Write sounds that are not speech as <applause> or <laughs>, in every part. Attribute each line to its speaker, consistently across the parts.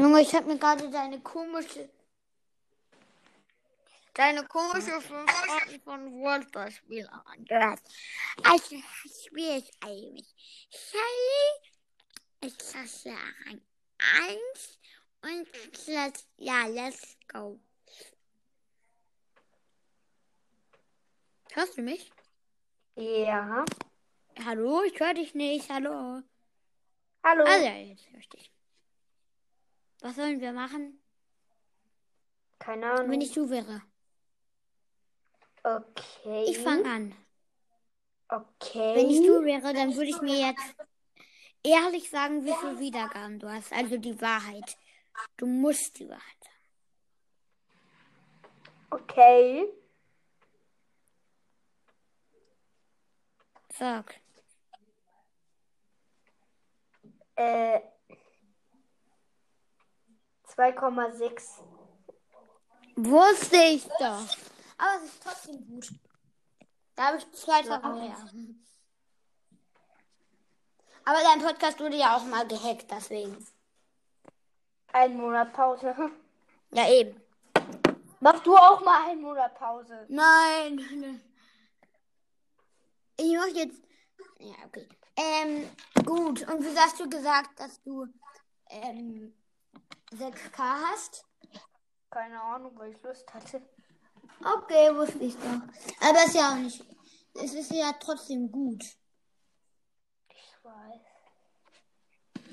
Speaker 1: Junge, ich habe mir gerade deine komische. Deine komische 5 Stunden von Spiel angehört. Also, was spiele ich eigentlich? Shelly ist Klasse 1 und Klasse. Ja, let's go. Hörst du mich?
Speaker 2: Ja.
Speaker 1: Hallo, ich höre dich nicht. Hallo.
Speaker 2: Hallo.
Speaker 1: Ja, jetzt höre ich dich. Was sollen wir machen,
Speaker 2: Keine Ahnung.
Speaker 1: wenn ich du wäre?
Speaker 2: okay.
Speaker 1: Ich fange an.
Speaker 2: Okay.
Speaker 1: Wenn ich du wäre, dann würde ich mir jetzt ehrlich sagen, wie viele Wiedergaben du hast. Also die Wahrheit. Du musst die Wahrheit sagen.
Speaker 2: Okay.
Speaker 1: Sag.
Speaker 2: Äh. 2,6.
Speaker 1: Wusste ich doch. Aber es ist trotzdem gut. Da habe ich zwei Tage mehr. Aber dein Podcast wurde ja auch mal gehackt, deswegen.
Speaker 2: Ein Monat Pause. <laughs>
Speaker 1: Ja, eben.
Speaker 2: Mach du auch mal einen Monat Pause.
Speaker 1: Nein. Ich mach jetzt. Ja, okay. Ähm, gut. Und wieso hast du gesagt, dass du ähm, 6K hast?
Speaker 2: Keine Ahnung, weil ich Lust hatte.
Speaker 1: Okay, wusste ich doch. Aber ist ja auch nicht. Es ist ja trotzdem gut.
Speaker 2: Ich weiß.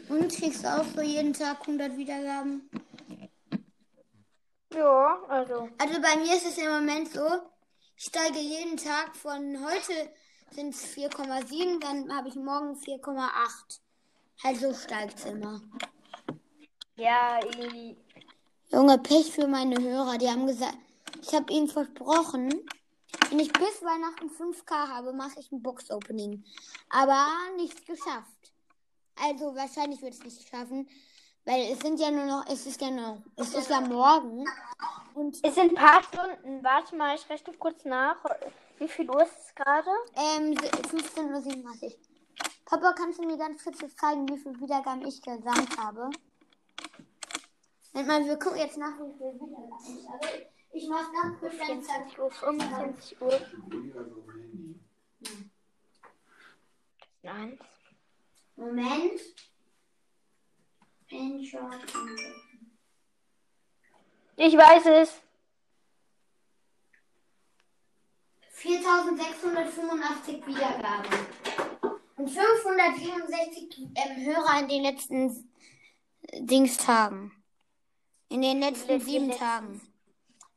Speaker 1: Und kriegst du auch so jeden Tag 100 Wiedergaben?
Speaker 2: Ja, also.
Speaker 1: Also bei mir ist es im Moment so, ich steige jeden Tag von heute sind es 4,7, dann habe ich morgen 4,8. Halt so steigt es immer.
Speaker 2: Ja, irgendwie.
Speaker 1: Junge, Pech für meine Hörer. Die haben gesagt, ich habe ihnen versprochen, wenn ich bis Weihnachten 5K habe, mache ich ein Box-Opening. Aber nichts geschafft. Also wahrscheinlich wird es nicht schaffen, weil es sind ja nur noch, es ist ja noch, es ist ja morgen. Und
Speaker 2: Es sind ein paar Stunden. Warte mal, ich rechne kurz nach. Wie viel Uhr ist es gerade?
Speaker 1: ähm, 15.37 Uhr. Papa, kannst du mir ganz kurz zeigen, wie viel Wiedergaben ich gesamt habe? Moment mal, wir gucken jetzt nach, wie viel ich habe. Ich deine Zeit.
Speaker 2: 24 Uhr, 25 Uhr. Nein.
Speaker 1: Moment.
Speaker 2: Ich weiß es.
Speaker 1: 4685 Wiedergaben. Und 564 ähm, Hörer in den letzten äh, Dingstagen. In den letzten
Speaker 2: Die
Speaker 1: sieben
Speaker 2: letzten-
Speaker 1: Tagen.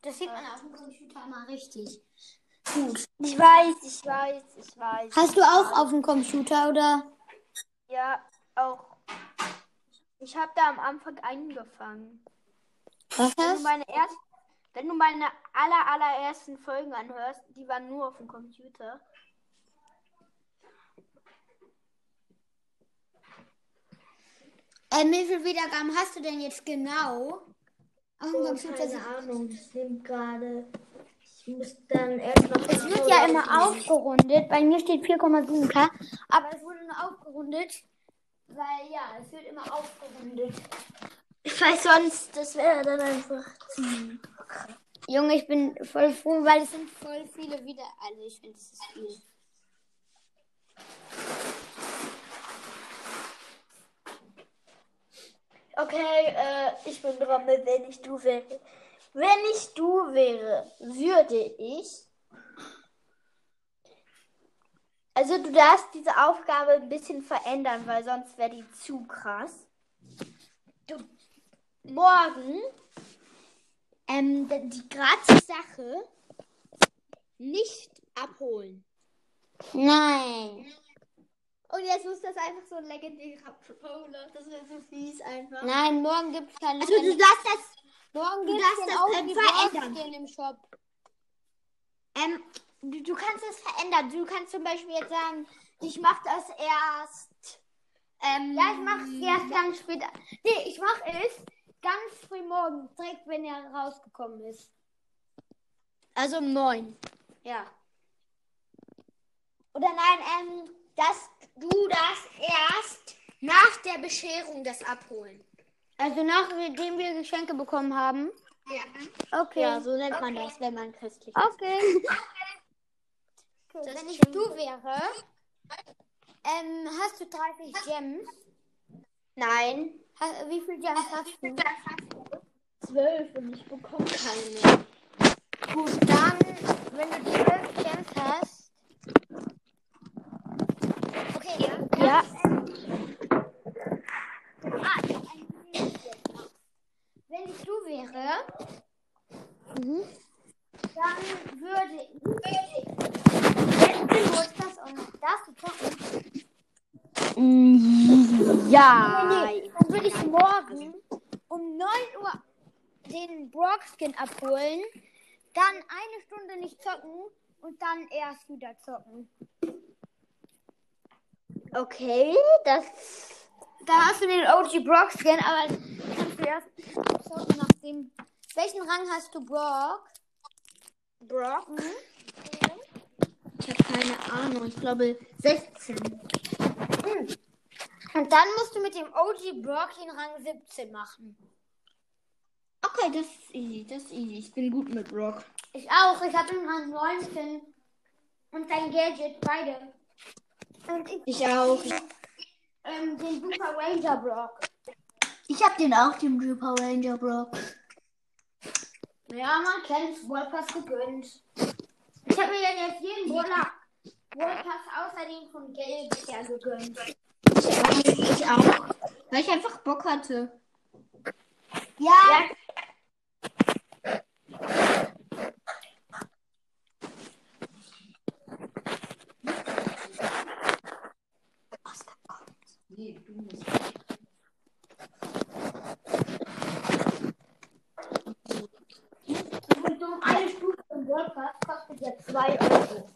Speaker 1: Das sieht man auf dem Computer mal richtig. Gut.
Speaker 2: Ich weiß, ich weiß, ich weiß.
Speaker 1: Hast du auch auf dem Computer oder?
Speaker 2: Ja, auch. Ich habe da am Anfang angefangen.
Speaker 1: Was
Speaker 2: Wenn du meine erst, wenn du meine aller allerersten Folgen anhörst, die waren nur auf dem Computer.
Speaker 1: ähm, Wie viele Wiedergaben hast du denn jetzt genau? Auf dem Computer sind-
Speaker 2: Ahnung, das sind gerade. Ich muss dann erst noch.
Speaker 1: Es wird ja immer aufgerundet. Bei mir steht 4,7k. Aber es wurde nur aufgerundet. Weil ja, es wird immer aufgerundet.
Speaker 2: Weil sonst, das wäre dann einfach.
Speaker 1: Junge, ich bin voll froh, weil es sind voll viele wieder. Also ich finde, es ist viel.
Speaker 2: Okay, äh, ich bin mit wenn ich du wäre. Wenn ich du wäre, würde ich. Also du darfst diese Aufgabe ein bisschen verändern, weil sonst wäre die zu krass. Du morgen ähm, die gratis Sache nicht abholen.
Speaker 1: Nein.
Speaker 2: Und jetzt muss das einfach so ein legendärer Brawler. Das wäre so fies einfach.
Speaker 1: Nein, morgen gibt es keine.
Speaker 2: Also du darfst das
Speaker 1: morgen gibt es
Speaker 2: das,
Speaker 1: Augen
Speaker 2: verändern.
Speaker 1: Im Shop.
Speaker 2: Ähm, du, du kannst es verändern. Du kannst zum Beispiel jetzt sagen, ich mache das erst. Ähm,
Speaker 1: Ja, ich mache es erst ganz später. Nee, ich mache es ganz früh morgen, direkt wenn er rausgekommen ist.
Speaker 2: Also um neun.
Speaker 1: Ja.
Speaker 2: Oder nein, ähm, das, du darfst erst nach der Bescherung das abholen.
Speaker 1: Also nachdem wir Geschenke bekommen haben?
Speaker 2: Ja.
Speaker 1: Okay.
Speaker 2: Ja, so nennt man das, wenn man christlich ist.
Speaker 1: Okay. <laughs>
Speaker 2: Das
Speaker 1: Wenn ich du wäre, ähm, hast du 30 Gems?
Speaker 2: Nein.
Speaker 1: Ha- Wie viele Gems hast du?
Speaker 2: Zwölf und ich bekomme keine.
Speaker 1: Gut, dann, wenn du die 12 Gems hast. Okay, ja. Ah, ich. Wenn ich du wäre,
Speaker 2: Mhm.
Speaker 1: dann würde ich. Wenn du Geburtstag und darfst du zocken?
Speaker 2: Ja.
Speaker 1: Nee, dann würde ich morgen um 9 Uhr den Brock-Skin abholen, dann eine Stunde nicht zocken und dann erst wieder zocken.
Speaker 2: Okay, das.
Speaker 1: Da hast du den OG Brock-Skin, aber kannst du erst zocken nach dem. Welchen Rang hast du, Brock?
Speaker 2: Brock?
Speaker 1: Mhm.
Speaker 2: Ich habe keine Ahnung. Ich glaube 16.
Speaker 1: Und dann musst du mit dem OG Brock den Rang 17 machen.
Speaker 2: Okay, das ist easy. Das ist easy. Ich bin gut mit Brock.
Speaker 1: Ich auch. Ich habe den Rang 19 und dein Gadget, beide. Ich,
Speaker 2: auch.
Speaker 1: ähm, den Super Ranger Brock.
Speaker 2: Ich habe den auch, den Super Ranger Brock.
Speaker 1: Ja, man kennt Wallpass gegönnt. Ich habe mir ja jetzt jeden Brawler Wallpass außerdem von Gelb ja gegönnt.
Speaker 2: Ich auch. Weil ich einfach Bock hatte.
Speaker 1: Ja,
Speaker 2: Nee, du musst.
Speaker 1: eine Stufe im Wallpass kostet ja 2 Euro.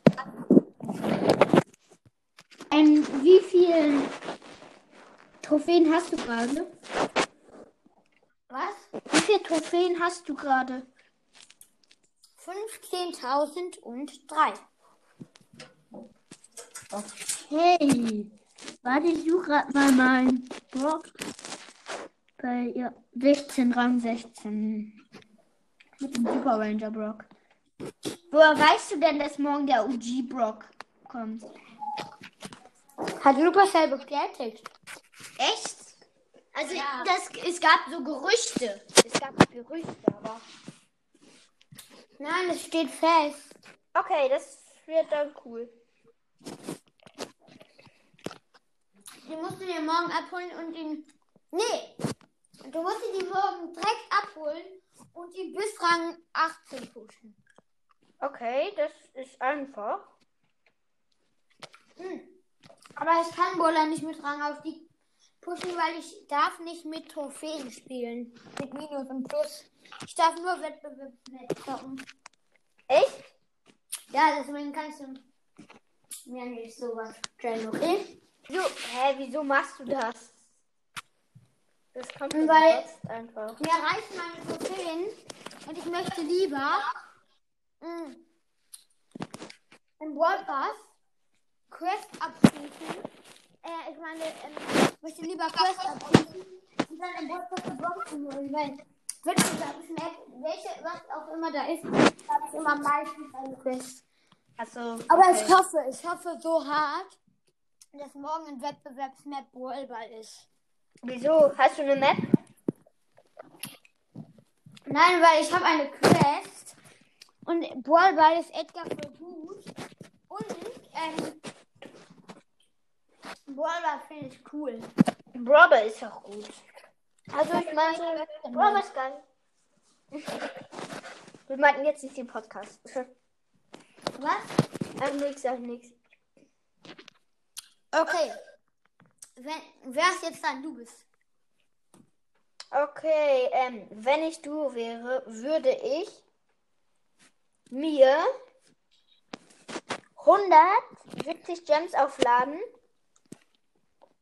Speaker 2: Ähm, wie viel Trophäen hast du gerade?
Speaker 1: Was?
Speaker 2: Wie viele Trophäen hast du gerade?
Speaker 1: 15.003.
Speaker 2: Hey, warte, ich suche gerade mal meinen Brock. Bei ja, 16, Rang 16. Mit dem Super Ranger Brock. Woher weißt du denn, dass morgen der OG Brock kommt?
Speaker 1: Hat Supercell bestätigt.
Speaker 2: Echt? Also
Speaker 1: Ja.
Speaker 2: das, es gab so Gerüchte. Es gab Gerüchte, aber.
Speaker 1: Nein, es steht fest.
Speaker 2: Okay, das wird dann cool.
Speaker 1: Die musst du dir morgen abholen und ihn. Nee! Du musst die morgen direkt abholen und ihn bis Rang 18 pushen.
Speaker 2: Okay, das ist einfach.
Speaker 1: Hm. Aber ich kann Bola nicht mit Rang auf die pushen, weil ich darf nicht mit Trophäen spielen. Mit Minus und Plus. Ich darf nur Wettbewerbsmatch.
Speaker 2: Echt?
Speaker 1: Ja, deswegen kannst du mir nicht sowas stellen, okay?
Speaker 2: So, hä, wieso machst du das? Das kommt
Speaker 1: Weil-
Speaker 2: einfach.
Speaker 1: Mir reichen meine Trophäen und ich möchte lieber mh, im World Pass Quest abschließen. Äh, ich meine, ähm, ich möchte lieber Quest abschließen und dann im World Pass die Bronze holen, weil Wettbewerbsmap, welche, was auch immer da ist, habe ich immer meistens eine Quest.
Speaker 2: Achso.
Speaker 1: Aber ich hoffe, ich hoffe so hart, dass morgen ein Wettbewerbsmap Brawlball ist.
Speaker 2: Wieso? Hast du eine Map?
Speaker 1: Nein, weil ich habe eine Quest und Brawlball ist Edgar für gut. Und ähm, Brawlball finde ich cool.
Speaker 2: Brother ist auch gut. Also ich meine, Brother ist geil. Wir meinten jetzt nicht den Podcast.
Speaker 1: Was?
Speaker 2: Ach, nix, ach, nix.
Speaker 1: Okay. Wenn, wer ist jetzt dann? Du bist.
Speaker 2: Okay, ähm, wenn ich du wäre, würde ich mir 170 Gems aufladen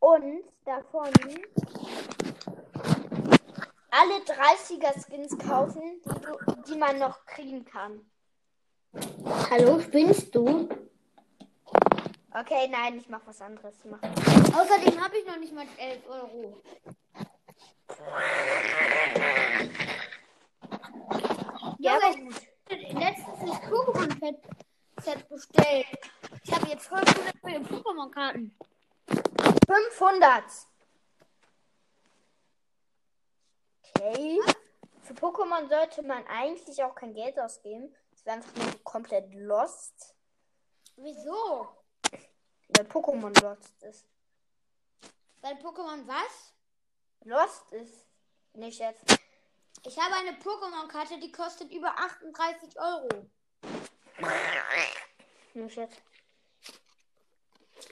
Speaker 2: und davon alle 30er Skins kaufen, die, du, die man noch kriegen kann.
Speaker 1: Hallo, spinnst du?
Speaker 2: Okay, nein, ich mach was anderes. Ich mach was.
Speaker 1: Außerdem habe ich noch nicht mal 11 Euro. Ja, aber ich habe letztens das Pokémon-Set bestellt. Ich habe jetzt 500 für den Pokémon-Karten.
Speaker 2: 500? Okay. Für Pokémon sollte man eigentlich auch kein Geld ausgeben. Das wäre einfach nur komplett lost.
Speaker 1: Wieso?
Speaker 2: Weil Pokémon lost ist.
Speaker 1: Weil Pokémon was?
Speaker 2: Lost ist. Nicht jetzt.
Speaker 1: Ich habe eine Pokémon-Karte, die kostet über 38 Euro.
Speaker 2: Nicht jetzt.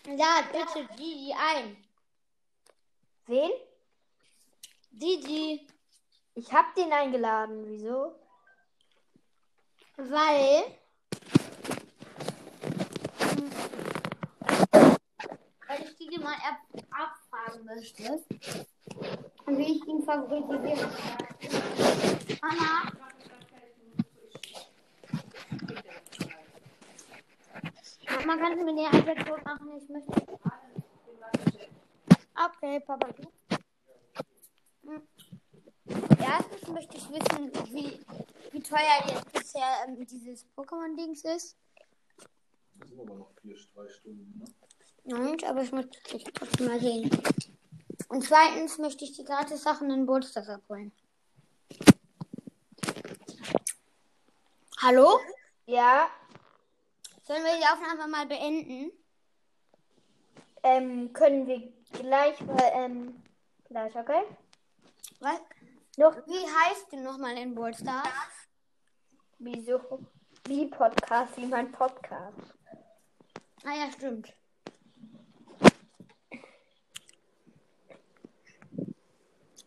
Speaker 1: Ja, bitte Didi ein.
Speaker 2: Wen?
Speaker 1: Didi,
Speaker 2: Ich hab den eingeladen. Wieso?
Speaker 1: weil. Weil ich Didi mal ab abfragen möchte. Und wie ich ihn favorisieren kann. Mama. Kannst du mir iPad tot machen? Ich möchte. Okay, Papa, du. Hm. Erstens möchte ich wissen, wie, wie teuer jetzt bisher ähm, dieses Pokémon-Dings ist.
Speaker 3: Das sind aber noch vier, drei Stunden. Ne?
Speaker 1: Und, aber ich möchte es trotzdem mal sehen. Und zweitens möchte ich die gratis Sachen in Bolsters abholen. Hallo?
Speaker 2: Ja.
Speaker 1: Sollen wir die Aufnahme mal beenden?
Speaker 2: Ähm, können wir gleich mal, ähm, gleich, okay?
Speaker 1: Was?
Speaker 2: Noch,
Speaker 1: Wie heißt du nochmal in Bolsters?
Speaker 2: wieso? Wie Podcast, wie mein Podcast.
Speaker 1: Ah ja, stimmt.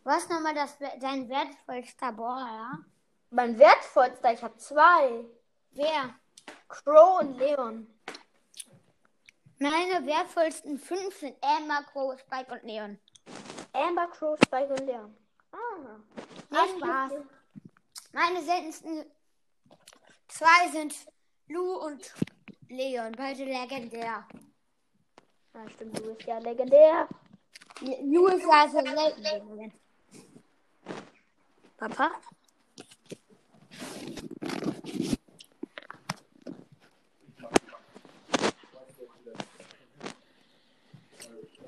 Speaker 1: Was nochmal das, dein wertvollster Brawler?
Speaker 2: Mein wertvollster, ich habe zwei.
Speaker 1: Wer?
Speaker 2: Crow und Leon.
Speaker 1: Meine wertvollsten fünf sind Emma, Crow, Spike und Leon.
Speaker 2: Amber, Crow, Spike und Leon. Ah.
Speaker 1: Ja, Spaß. Meine seltensten zwei sind Lou und Leon, beide legendär.
Speaker 2: Ah, stimmt, du bist ja legendär.
Speaker 1: Lou ist ja so selten. Papa?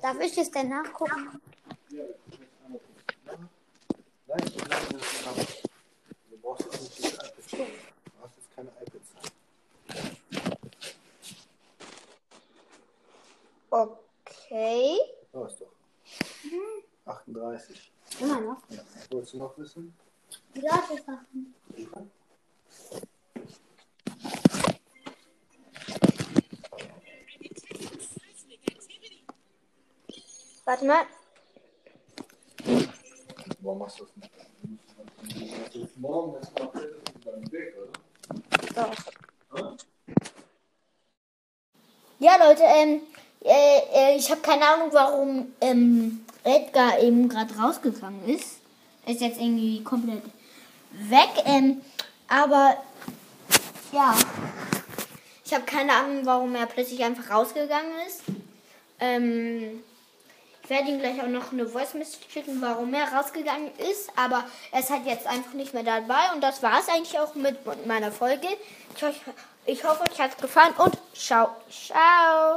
Speaker 1: Darf ich es denn nachgucken?
Speaker 3: Du brauchst jetzt nicht diese. Du hast jetzt keine iPads.
Speaker 2: Okay.
Speaker 3: Da ist doch. 38.
Speaker 1: Immer noch.
Speaker 3: Ja. Was wolltest du noch wissen?
Speaker 1: Gratis Sachen.
Speaker 2: Warte mal.
Speaker 3: Warum machst du das nicht? Morgen, noch ist es dann weg, oder?
Speaker 2: Doch. Ja, Leute, ähm, äh, äh, ich habe keine Ahnung, warum ähm, Edgar eben gerade rausgegangen ist. Ist jetzt irgendwie komplett weg. Ähm, aber ja, ich habe keine Ahnung, warum er plötzlich einfach rausgegangen ist. Ähm, ich werde ihm gleich auch noch eine Voice Message schicken, warum er rausgegangen ist. Aber er ist halt jetzt einfach nicht mehr dabei. Und das war es eigentlich auch mit meiner Folge. Ich, ich hoffe, euch hat es gefallen und ciao, ciao.